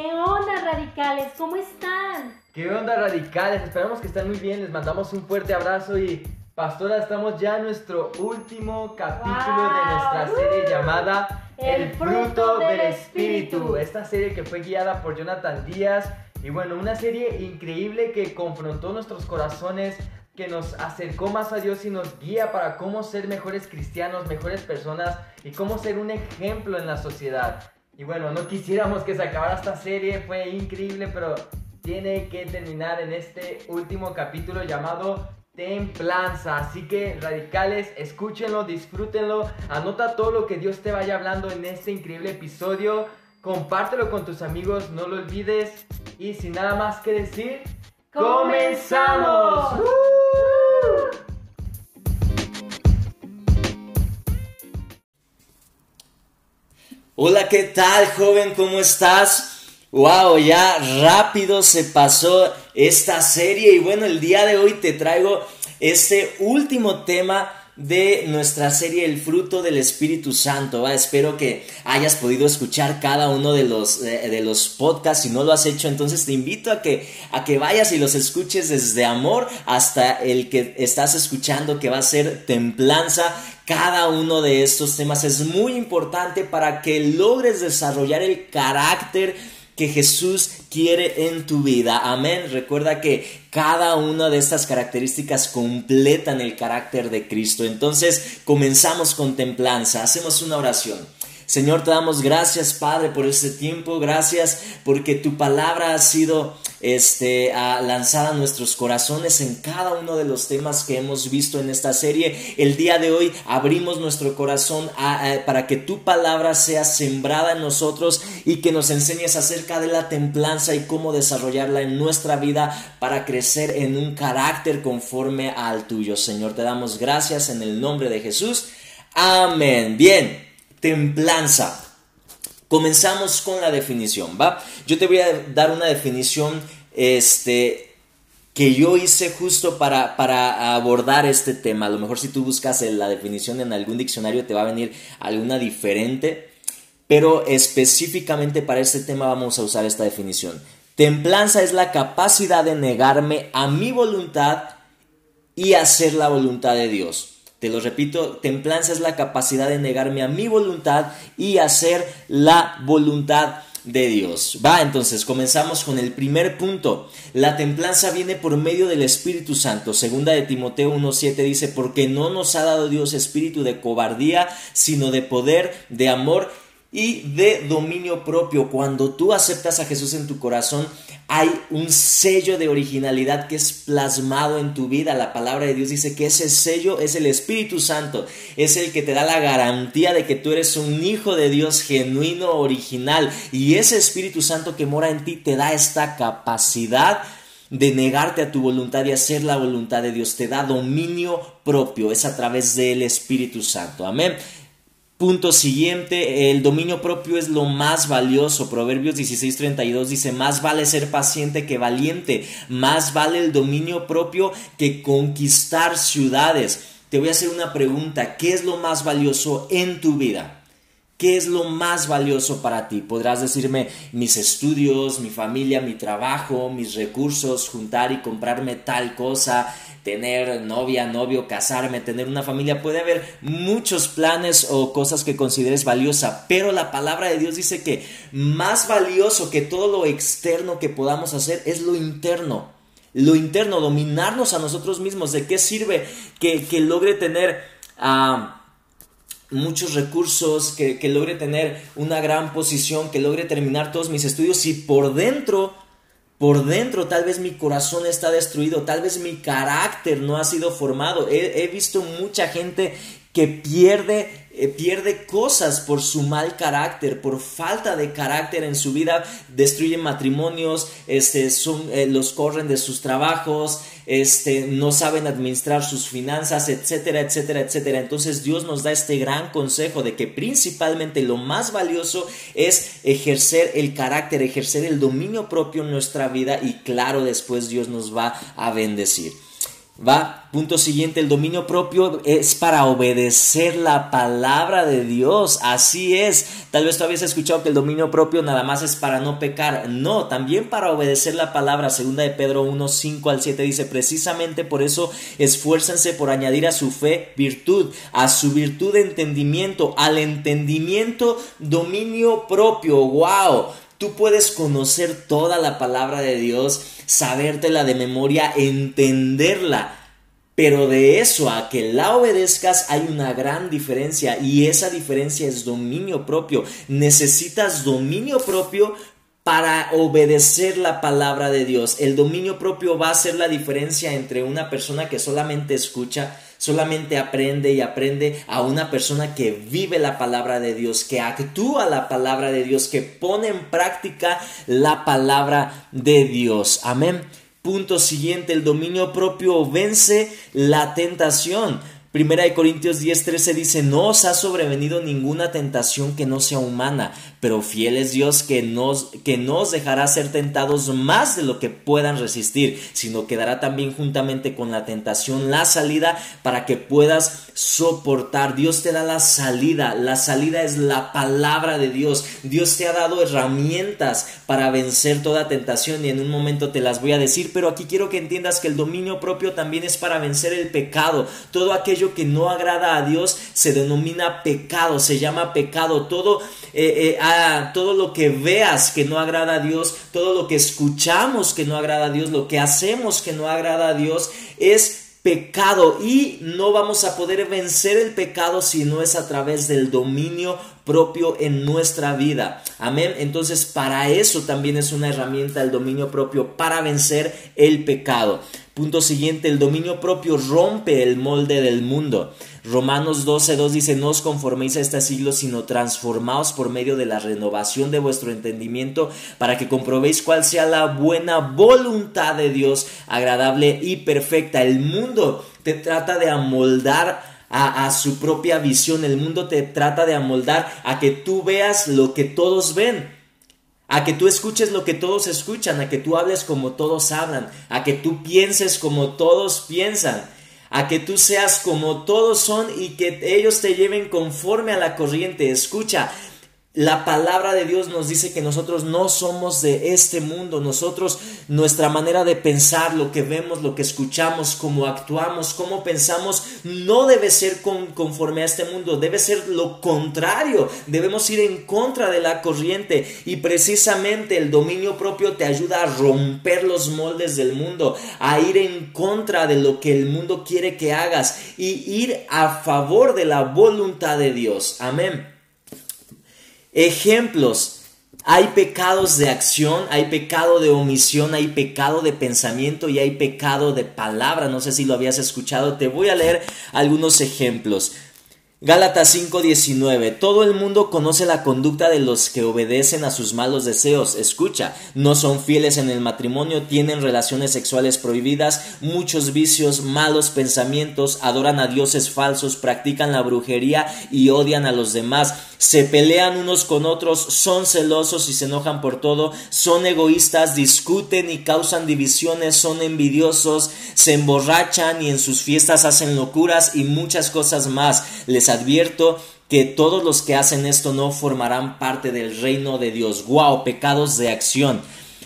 ¿Qué onda, radicales? ¿Cómo están? ¿Qué onda, radicales? Esperamos que estén muy bien. Les mandamos un fuerte abrazo y, pastora, estamos ya en nuestro último capítulo de nuestra serie llamada El fruto del Espíritu. Esta serie que fue guiada por Jonathan Díaz. Y bueno, una serie increíble que confrontó nuestros corazones que nos acercó más a Dios y nos guía para cómo ser mejores cristianos, mejores personas y cómo ser un ejemplo en la sociedad. Y bueno, no quisiéramos que se acabara esta serie, fue increíble, pero tiene que terminar en este último capítulo llamado Templanza. Así que radicales, escúchenlo, disfrútenlo, anota todo lo que Dios te vaya hablando en este increíble episodio, compártelo con tus amigos, no lo olvides y sin nada más que decir, ¡comenzamos! Hola, ¿qué tal, joven? ¿Cómo estás? Wow, ya rápido se pasó esta serie y bueno, el día de hoy te traigo este último tema de nuestra serie El fruto del Espíritu Santo. Espero que hayas podido escuchar cada uno de los, de, los podcasts. Si no lo has hecho, entonces te invito a que, a que vayas y los escuches desde amor hasta el que estás escuchando que va a ser templanza. Cada uno de estos temas es muy importante para que logres desarrollar el carácter que Jesús quiere en tu vida. Amén. Recuerda que cada una de estas características completan el carácter de Cristo. Entonces, comenzamos con templanza. Hacemos una oración. Señor, te damos gracias, Padre, por este tiempo. Gracias porque tu palabra ha sido este, lanzada a nuestros corazones en cada uno de los temas que hemos visto en esta serie. El día de hoy abrimos nuestro corazón para que tu palabra sea sembrada en nosotros y que nos enseñes acerca de la templanza y cómo desarrollarla en nuestra vida para crecer en un carácter conforme al tuyo. Señor, te damos gracias en el nombre de Jesús. Amén. Bien templanza. Comenzamos con la definición, ¿va? Yo te voy a dar una definición este, que yo hice justo para, para abordar este tema. A lo mejor si tú buscas la definición en algún diccionario te va a venir alguna diferente, pero específicamente para este tema vamos a usar esta definición. Templanza es la capacidad de negarme a mi voluntad y hacer la voluntad de Dios. Te lo repito, templanza es la capacidad de negarme a mi voluntad y hacer la voluntad de Dios. Va, entonces comenzamos con el primer punto. La templanza viene por medio del Espíritu Santo. Segunda de Timoteo 1.7 dice, porque no nos ha dado Dios espíritu de cobardía, sino de poder, de amor y de dominio propio. Cuando tú aceptas a Jesús en tu corazón, hay un sello de originalidad que es plasmado en tu vida. La palabra de Dios dice que ese sello es el Espíritu Santo, es el que te da la garantía de que tú eres un hijo de Dios genuino, original. Y ese Espíritu Santo que mora en ti te da esta capacidad de negarte a tu voluntad y hacer la voluntad de Dios. Te da dominio propio. Es a través del Espíritu Santo. Amén. Punto siguiente, el dominio propio es lo más valioso. Proverbios 16:32 dice, más vale ser paciente que valiente, más vale el dominio propio que conquistar ciudades. Te voy a hacer una pregunta, ¿qué es lo más valioso en tu vida? ¿Qué es lo más valioso para ti? Podrás decirme mis estudios, mi familia, mi trabajo, mis recursos, juntar y comprarme tal cosa, tener novia, novio, casarme, tener una familia, puede haber muchos planes o cosas que consideres valiosa, pero la palabra de Dios dice que más valioso que todo lo externo que podamos hacer es lo interno. Lo interno, dominarnos a nosotros mismos. ¿De qué sirve que, logre tener... Ah, muchos recursos, que, logre tener una gran posición, que logre terminar todos mis estudios y por dentro por dentro tal vez mi corazón está destruido, tal vez mi carácter no ha sido formado. He, visto mucha gente que pierde eh, pierde cosas por su mal carácter, por falta de carácter en su vida, destruyen matrimonios, este, son, eh, los corren de sus trabajos, este, no saben administrar sus finanzas, etcétera, etcétera, etcétera. Entonces Dios nos da este gran consejo de que principalmente lo más valioso es ejercer el carácter, ejercer el dominio propio en nuestra vida y claro, después Dios nos va a bendecir. Va, punto siguiente, el dominio propio es para obedecer la palabra de Dios, así es. Tal vez tú habías escuchado que el dominio propio nada más es para no pecar, no, también para obedecer la palabra. Segunda de Pedro 1, 5 al 7 dice, precisamente por eso esfuércense por añadir a su fe virtud, a su virtud entendimiento, al entendimiento dominio propio, wow. Tú puedes conocer toda la palabra de Dios, sabértela de memoria, entenderla. Pero de eso a que la obedezcas hay una gran diferencia y esa diferencia es dominio propio. Necesitas dominio propio para obedecer la palabra de Dios. El dominio propio va a ser la diferencia entre una persona que solamente escucha solamente aprende y aprende a una persona que vive la palabra de Dios, que actúa la palabra de Dios, que pone en práctica la palabra de Dios. Amén. Punto siguiente, el dominio propio vence la tentación. Primera de Corintios 10:13 dice, no os ha sobrevenido ninguna tentación que no sea humana, pero fiel es Dios que nos, que no os dejará ser tentados más de lo que puedan resistir, sino que dará también juntamente con la tentación la salida para que puedas soportar. Dios te da la salida, la salida es la palabra de Dios. Dios te ha dado herramientas para vencer toda tentación y en un momento te las voy a decir, pero aquí quiero que entiendas que el dominio propio también es para vencer el pecado. Todo aquello que no agrada a Dios se denomina pecado, se llama pecado. Todo eh, eh, todo lo que veas que no agrada a Dios, todo lo que escuchamos que no agrada a Dios, lo que hacemos que no agrada a Dios, es pecado y no vamos a poder vencer el pecado si no es a través del dominio propio en nuestra vida. Amén. Entonces para eso también es una herramienta el dominio propio para vencer el pecado. Punto siguiente, el dominio propio rompe el molde del mundo. Romanos 12.2 dice, no os conforméis a este siglo, sino transformaos por medio de la renovación de vuestro entendimiento, para que comprobéis cuál sea la buena voluntad de Dios, agradable y perfecta. El mundo te trata de amoldar a, a, su propia visión. El mundo te trata de amoldar a que tú veas lo que todos ven. A que tú escuches lo que todos escuchan, a que tú hables como todos hablan, a que tú pienses como todos piensan a que tú seas como todos son y que ellos te lleven conforme a la corriente. Escucha, la palabra de Dios nos dice que nosotros no somos de este mundo, nosotros, nuestra manera de pensar, lo que vemos, lo que escuchamos, cómo actuamos, cómo pensamos, no debe ser conforme a este mundo, debe ser lo contrario, debemos ir en contra de la corriente y precisamente el dominio propio te ayuda a romper los moldes del mundo, a ir en contra de lo que el mundo quiere que hagas y ir a favor de la voluntad de Dios. Amén. Ejemplos. Hay pecados de acción, hay pecado de omisión, hay pecado de pensamiento y hay pecado de palabra. No sé si lo habías escuchado. Te voy a leer algunos ejemplos. Gálatas 5:19 Todo el mundo conoce la conducta de los que obedecen a sus malos deseos. Escucha, no son fieles en el matrimonio, tienen relaciones sexuales prohibidas, muchos vicios, malos pensamientos, adoran a dioses falsos, practican la brujería y odian a los demás. Se pelean unos con otros, son celosos y se enojan por todo, son egoístas, discuten y causan divisiones, son envidiosos, se emborrachan y en sus fiestas hacen locuras y muchas cosas más. Les advierto que todos los que hacen esto no formarán parte del reino de Dios. Wow, pecados de acción.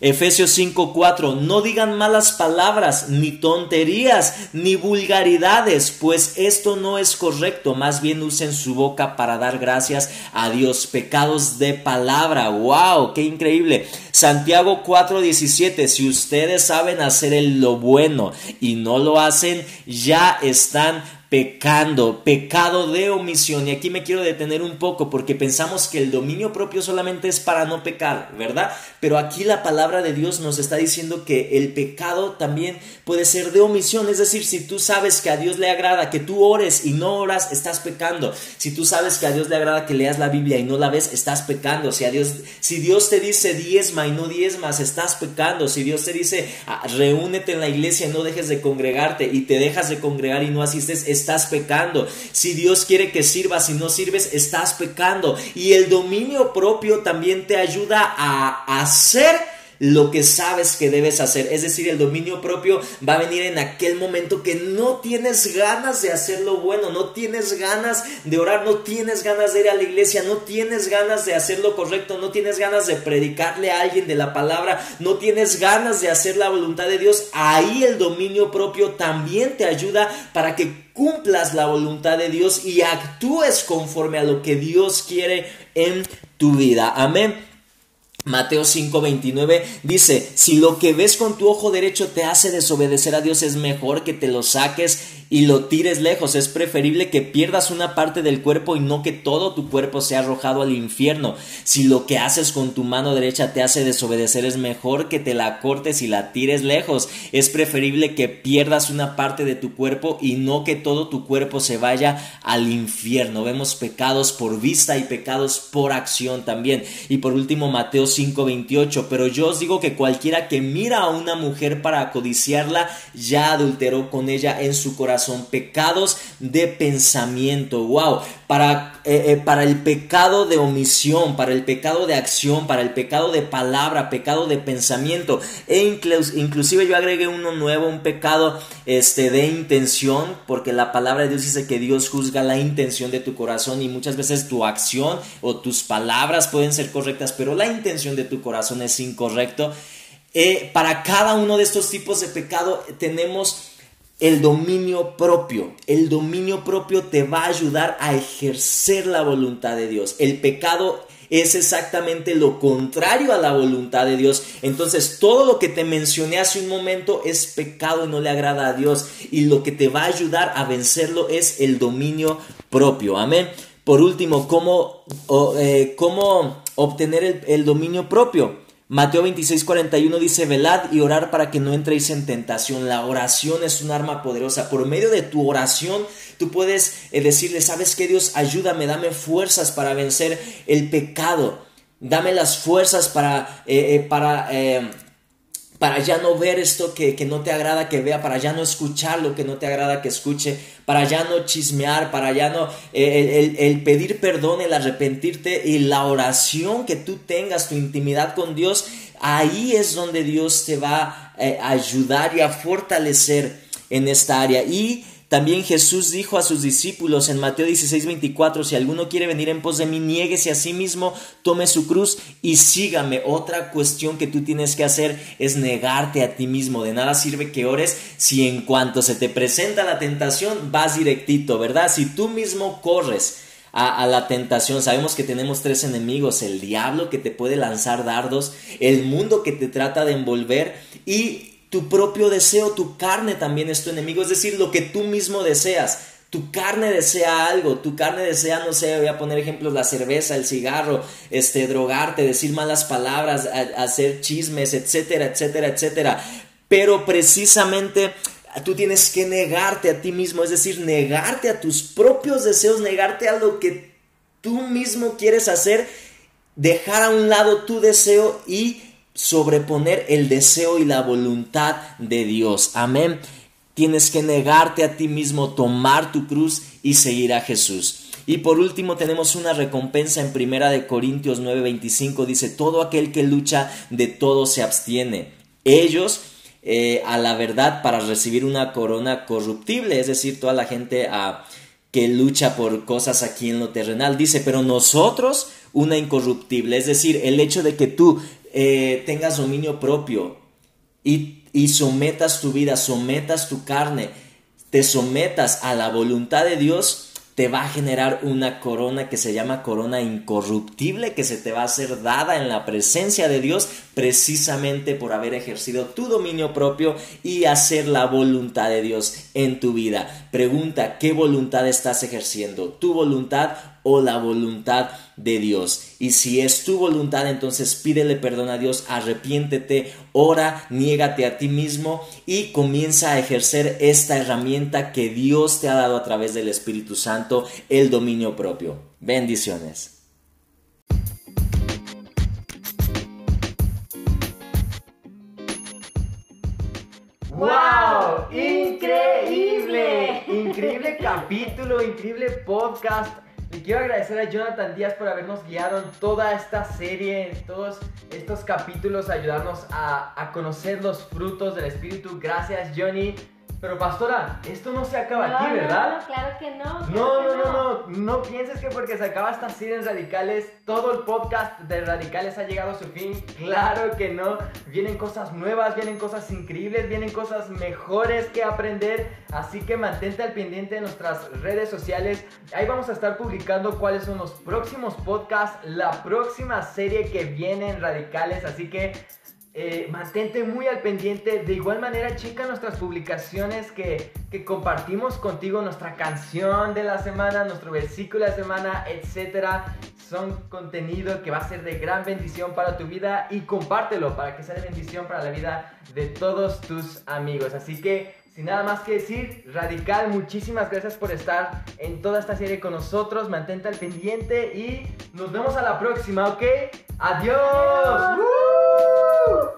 Efesios 5:4, no digan malas palabras, ni tonterías, ni vulgaridades, pues esto no es correcto, más bien usen su boca para dar gracias a Dios. Pecados de palabra, wow, qué increíble. Santiago 4:17, si ustedes saben hacer lo bueno y no lo hacen, ya están pecando, pecado de omisión. Y aquí me quiero detener un poco porque pensamos que el dominio propio solamente es para no pecar, ¿verdad? Pero aquí la palabra de Dios nos está diciendo que el pecado también puede ser de omisión. Es decir, si tú sabes que a Dios le agrada que tú ores y no oras, estás pecando. Si tú sabes que a Dios le agrada que leas la Biblia y no la ves, estás pecando. Si, a Dios, si Dios te dice diezma y no diezmas, estás pecando. Si Dios te dice ah, reúnete en la iglesia y no dejes de congregarte y te dejas de congregar y no asistes, estás pecando. Si Dios quiere que sirvas y no sirves, estás pecando. Y el dominio propio también te ayuda a hacer lo que sabes que debes hacer. Es decir, el dominio propio va a venir en aquel momento que no tienes ganas de hacer lo bueno, no tienes ganas de orar, no tienes ganas de ir a la iglesia, no tienes ganas de hacer lo correcto, no tienes ganas de predicarle a alguien de la palabra, no tienes ganas de hacer la voluntad de Dios. Ahí el dominio propio también te ayuda para que cumplas la voluntad de Dios y actúes conforme a lo que Dios quiere en tu vida. Amén. Mateo 5:29 dice, si lo que ves con tu ojo derecho te hace desobedecer a Dios, es mejor que te lo saques y lo tires lejos. Es preferible que pierdas una parte del cuerpo y no que todo tu cuerpo sea arrojado al infierno. Si lo que haces con tu mano derecha te hace desobedecer, es mejor que te la cortes y la tires lejos. Es preferible que pierdas una parte de tu cuerpo y no que todo tu cuerpo se vaya al infierno. Vemos pecados por vista y pecados por acción también. Y por último, Mateo 5:28. Pero yo os digo que cualquiera que mira a una mujer para codiciarla, ya adulteró con ella en su corazón son pecados de pensamiento. Wow, para, eh, eh, para el pecado de omisión, para el pecado de acción, para el pecado de palabra, pecado de pensamiento. E inclusive yo agregué uno nuevo, un pecado este, de intención, porque la palabra de Dios dice que Dios juzga la intención de tu corazón y muchas veces tu acción o tus palabras pueden ser correctas, pero la intención de tu corazón es incorrecto. Eh, para cada uno de estos tipos de pecado tenemos el dominio propio. El dominio propio te va a ayudar a ejercer la voluntad de Dios. El pecado es exactamente lo contrario a la voluntad de Dios. Entonces, todo lo que te mencioné hace un momento es pecado y no le agrada a Dios. Y lo que te va a ayudar a vencerlo es el dominio propio. Amén. Por último, ¿cómo, eh, cómo obtener el, el dominio propio? Mateo 26, 41 dice, velad y orar para que no entréis en tentación. La oración es un arma poderosa. Por medio de tu oración, tú puedes eh, decirle, ¿sabes qué Dios? Ayúdame, dame fuerzas para vencer el pecado. Dame las fuerzas para, eh, eh, para ya no ver esto que, no te agrada que vea, para ya no escuchar lo que no te agrada que escuche, para ya no chismear, para ya no eh, el, pedir perdón, el arrepentirte y la oración que tú tengas, tu intimidad con Dios, ahí es donde Dios te va eh, a ayudar y a fortalecer en esta área. Y también Jesús dijo a sus discípulos en Mateo 16, 24, si alguno quiere venir en pos de mí, niéguese a sí mismo, tome su cruz y sígame. Otra cuestión que tú tienes que hacer es negarte a ti mismo. De nada sirve que ores si en cuanto se te presenta la tentación vas directito, ¿verdad? Si tú mismo corres. A, la tentación. Sabemos que tenemos tres enemigos, el diablo que te puede lanzar dardos, el mundo que te trata de envolver y tu propio deseo, tu carne también es tu enemigo, es decir, lo que tú mismo deseas. Tu carne desea algo, tu carne desea, no sé, voy a poner ejemplos, la cerveza, el cigarro, este, drogarte, decir malas palabras, hacer chismes, etcétera, etcétera, etcétera. Pero precisamente tú tienes que negarte a ti mismo, es decir, negarte a tus propios deseos, negarte a lo que tú mismo quieres hacer, dejar a un lado tu deseo y sobreponer el deseo y la voluntad de Dios. Amén. Tienes que negarte a ti mismo, tomar tu cruz y seguir a Jesús. Y por último tenemos una recompensa en Primera de Corintios 9:25 dice, todo aquel que lucha de todo se abstiene. Ellos eh, a la verdad para recibir una corona corruptible, es decir, toda la gente ah, que lucha por cosas aquí en lo terrenal. Dice, pero nosotros una incorruptible, es decir, el hecho de que tú eh, tengas dominio propio y, y sometas tu vida, sometas tu carne, te sometas a la voluntad de Dios, te va a generar una corona que se llama corona incorruptible, que se te va a ser dada en la presencia de Dios precisamente por haber ejercido tu dominio propio y hacer la voluntad de Dios en tu vida. Pregunta, ¿qué voluntad estás ejerciendo? ¿Tu voluntad o la voluntad de Dios. Y si es tu voluntad, entonces pídele perdón a Dios, arrepiéntete, ora, niégate a ti mismo y comienza a ejercer esta herramienta que Dios te ha dado a través del Espíritu Santo, el dominio propio. Bendiciones. ¡Wow! ¡Increíble! Increíble capítulo, increíble podcast Le quiero agradecer a Jonathan Díaz por habernos guiado en toda esta serie, en todos estos capítulos, ayudarnos a, a conocer los frutos del Espíritu. Gracias, Johnny. Pero pastora, esto no se acaba No, aquí, ¿verdad? No, claro que no. claro No, que no, no, no, no pienses que porque se acaba esta serie en Radicales, todo el podcast de Radicales ha llegado a su fin. Claro que no. Vienen cosas nuevas, vienen cosas increíbles, vienen cosas mejores que aprender. Así que mantente al pendiente de nuestras redes sociales. Ahí vamos a estar publicando cuáles son los próximos podcasts, la próxima serie que viene en Radicales. Así que eh, mantente muy al pendiente. De igual manera, checa nuestras publicaciones que, que compartimos contigo, nuestra canción de la semana, nuestro versículo de la semana, etc. Son contenido que va a ser de gran bendición para tu vida y compártelo para que sea de bendición para la vida de todos tus amigos. Así que, sin nada más que decir, Radical, muchísimas gracias por estar en toda esta serie con nosotros. Mantente al pendiente y nos vemos a la próxima, ¿ok? ¡Adiós! Adiós. Woo!